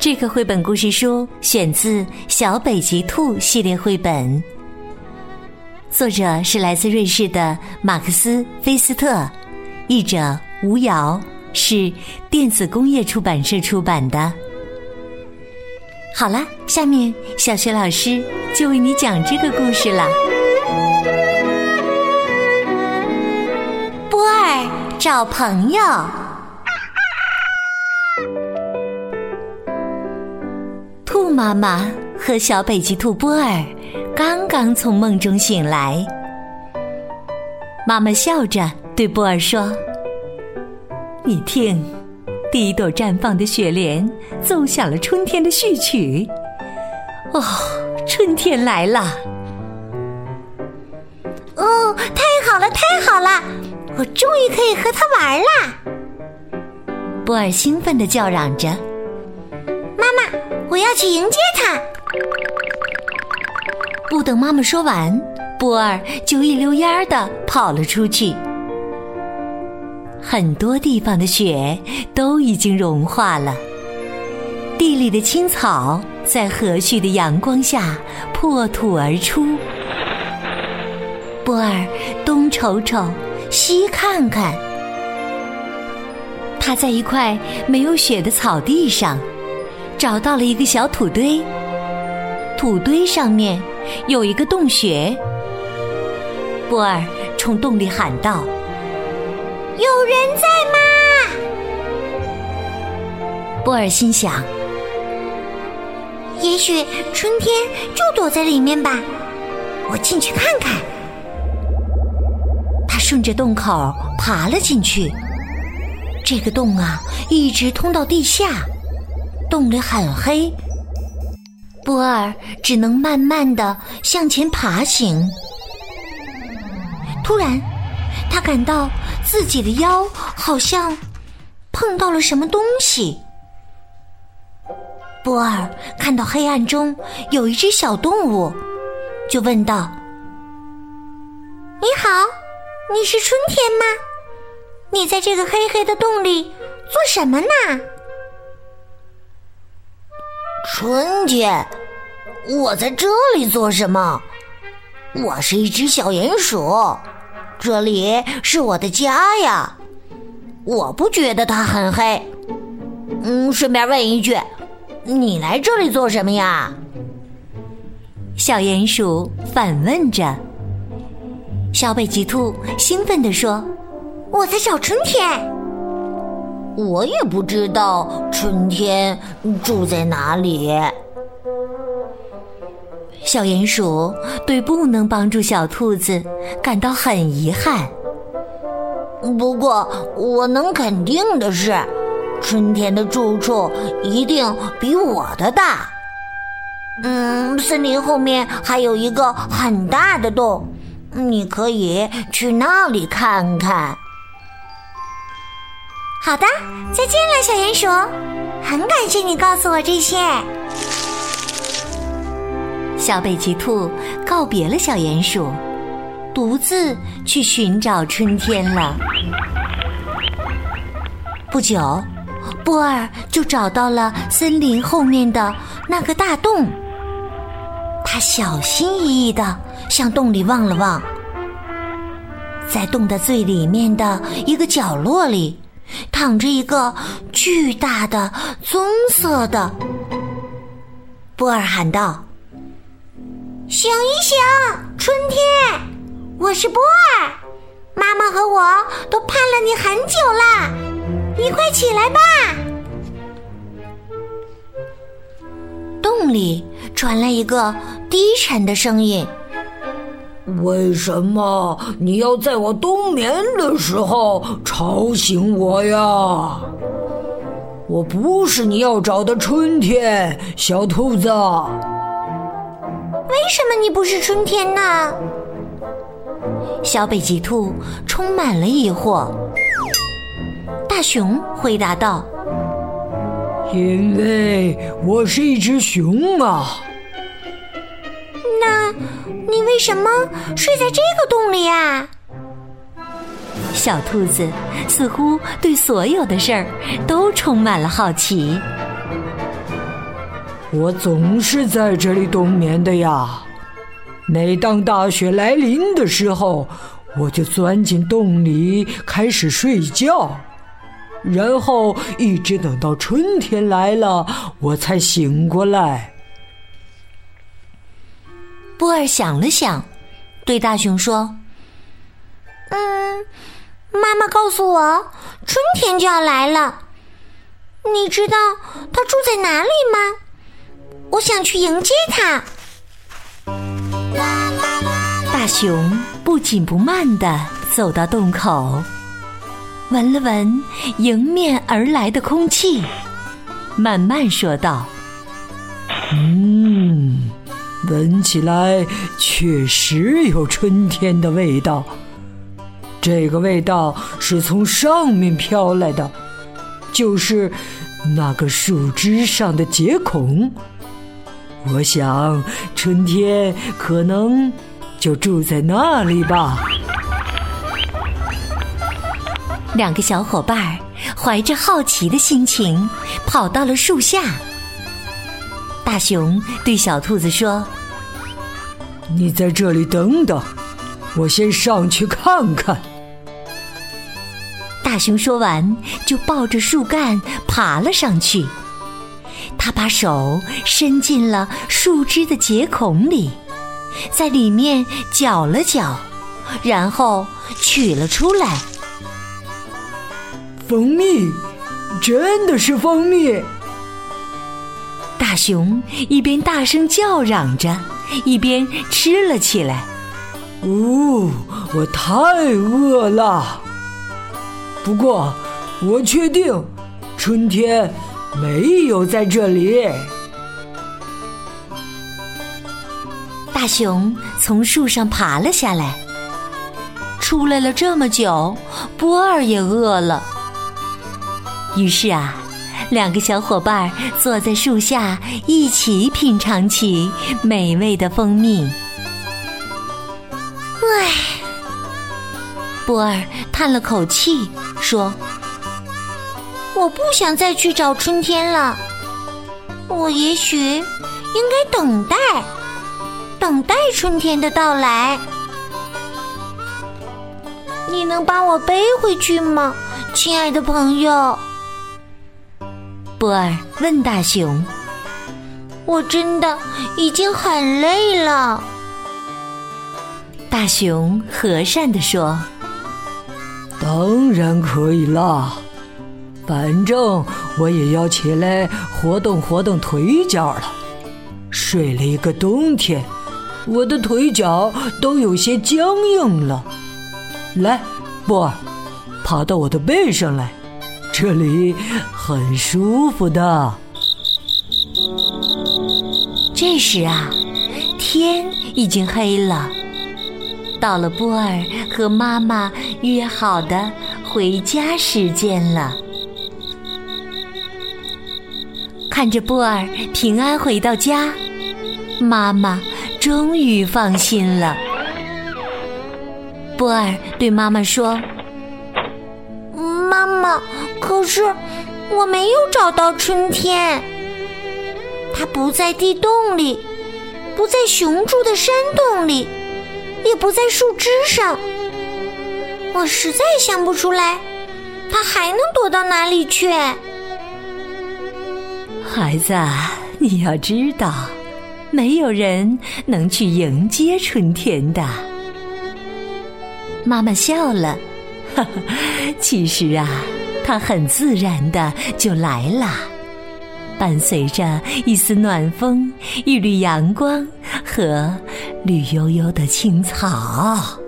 这个绘本故事书选自《小北极兔》系列绘本。作者是来自瑞士的马克思·菲斯特，译者吴瑶，是电子工业出版社出版的。好了，下面小学老师就为你讲这个故事了。波儿找朋友。兔妈妈和小北极兔波儿。刚刚从梦中醒来，妈妈笑着对波儿说：“你听，第一朵绽放的雪莲奏响了春天的序曲。哦，春天来了！哦，太好了，太好了！我终于可以和它玩啦！”波儿兴奋地叫嚷着：“妈妈，我要去迎接他！”不等妈妈说完，波儿就一溜烟儿的跑了出去。很多地方的雪都已经融化了，地里的青草在和煦的阳光下破土而出。波儿东瞅瞅，西看看，他在一块没有雪的草地上找到了一个小土堆，土堆上面。有一个洞穴，波儿冲洞里喊道：“有人在吗？”波儿心想：“也许春天就躲在里面吧，我进去看看。”他顺着洞口爬了进去。这个洞啊，一直通到地下，洞里很黑。波儿只能慢慢的向前爬行。突然，他感到自己的腰好像碰到了什么东西。波儿看到黑暗中有一只小动物，就问道：“你好，你是春天吗？你在这个黑黑的洞里做什么呢？”春天。我在这里做什么？我是一只小鼹鼠，这里是我的家呀。我不觉得它很黑。嗯，顺便问一句，你来这里做什么呀？小鼹鼠反问着。小北极兔兴奋地说：“我在找春天。我也不知道春天住在哪里。”小鼹鼠对不能帮助小兔子感到很遗憾。不过，我能肯定的是，春天的住处一定比我的大。嗯，森林后面还有一个很大的洞，你可以去那里看看。好的，再见了，小鼹鼠。很感谢你告诉我这些。小北极兔告别了小鼹鼠，独自去寻找春天了。不久，波儿就找到了森林后面的那个大洞。他小心翼翼的向洞里望了望，在洞的最里面的一个角落里，躺着一个巨大的棕色的。波儿喊道。醒一醒，春天，我是波儿，妈妈和我都盼了你很久啦，你快起来吧。洞里传来一个低沉的声音：“为什么你要在我冬眠的时候吵醒我呀？我不是你要找的春天，小兔子。”为什么你不是春天呢？小北极兔充满了疑惑。大熊回答道：“因为我是一只熊啊。”那，你为什么睡在这个洞里啊？小兔子似乎对所有的事儿都充满了好奇。我总是在这里冬眠的呀。每当大雪来临的时候，我就钻进洞里开始睡觉，然后一直等到春天来了，我才醒过来。波儿想了想，对大熊说：“嗯，妈妈告诉我，春天就要来了。你知道他住在哪里吗？我想去迎接他。”大熊不紧不慢地走到洞口，闻了闻迎面而来的空气，慢慢说道：“嗯。”闻起来确实有春天的味道，这个味道是从上面飘来的，就是那个树枝上的结孔。我想春天可能就住在那里吧。两个小伙伴怀着好奇的心情跑到了树下。大熊对小兔子说：“你在这里等等，我先上去看看。”大熊说完，就抱着树干爬了上去。他把手伸进了树枝的结孔里，在里面搅了搅，然后取了出来。蜂蜜，真的是蜂蜜！大熊一边大声叫嚷着，一边吃了起来。哦，我太饿了。不过，我确定春天没有在这里。大熊从树上爬了下来，出来了这么久，波儿也饿了。于是啊。两个小伙伴坐在树下，一起品尝起美味的蜂蜜。唉，波尔叹了口气说：“我不想再去找春天了。我也许应该等待，等待春天的到来。你能把我背回去吗，亲爱的朋友？”波尔问大熊：“我真的已经很累了。”大熊和善地说：“当然可以啦，反正我也要起来活动活动腿脚了。睡了一个冬天，我的腿脚都有些僵硬了。来，波尔，爬到我的背上来。”这里很舒服的。这时啊，天已经黑了，到了波尔和妈妈约好的回家时间了。看着波尔平安回到家，妈妈终于放心了。波尔对妈妈说。可是我没有找到春天，它不在地洞里，不在熊住的山洞里，也不在树枝上。我实在想不出来，它还能躲到哪里去？孩子，你要知道，没有人能去迎接春天的。妈妈笑了，哈哈，其实啊。它很自然的就来了，伴随着一丝暖风、一缕阳光和绿油油的青草。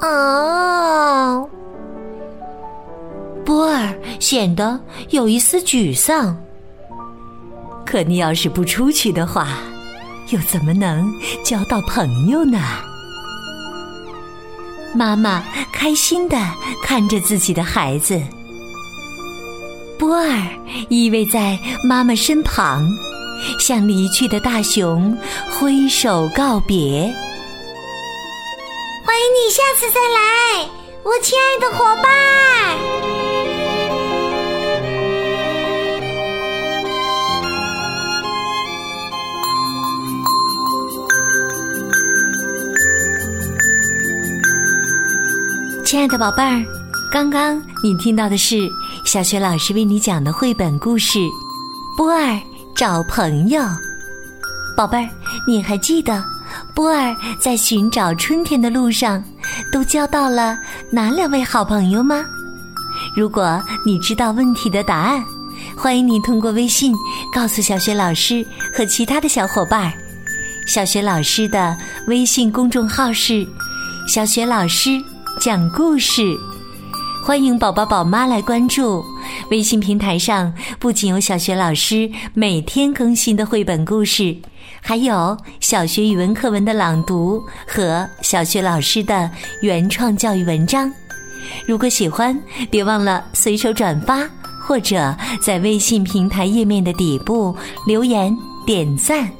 哦，波尔显得有一丝沮丧。可你要是不出去的话，又怎么能交到朋友呢？妈妈开心地看着自己的孩子，波儿依偎在妈妈身旁，向离去的大熊挥手告别。欢迎你下次再来，我亲爱的伙伴。亲爱的宝贝儿，刚刚你听到的是小雪老师为你讲的绘本故事《波儿找朋友》。宝贝儿，你还记得波儿在寻找春天的路上都交到了哪两位好朋友吗？如果你知道问题的答案，欢迎你通过微信告诉小雪老师和其他的小伙伴。小雪老师的微信公众号是“小雪老师”。讲故事，欢迎宝宝宝妈来关注。微信平台上不仅有小学老师每天更新的绘本故事，还有小学语文课文的朗读和小学老师的原创教育文章。如果喜欢，别忘了随手转发，或者在微信平台页面的底部留言点赞。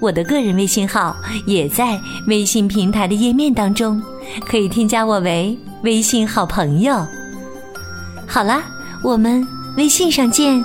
我的个人微信号也在微信平台的页面当中，可以添加我为微信好朋友。好啦，我们微信上见。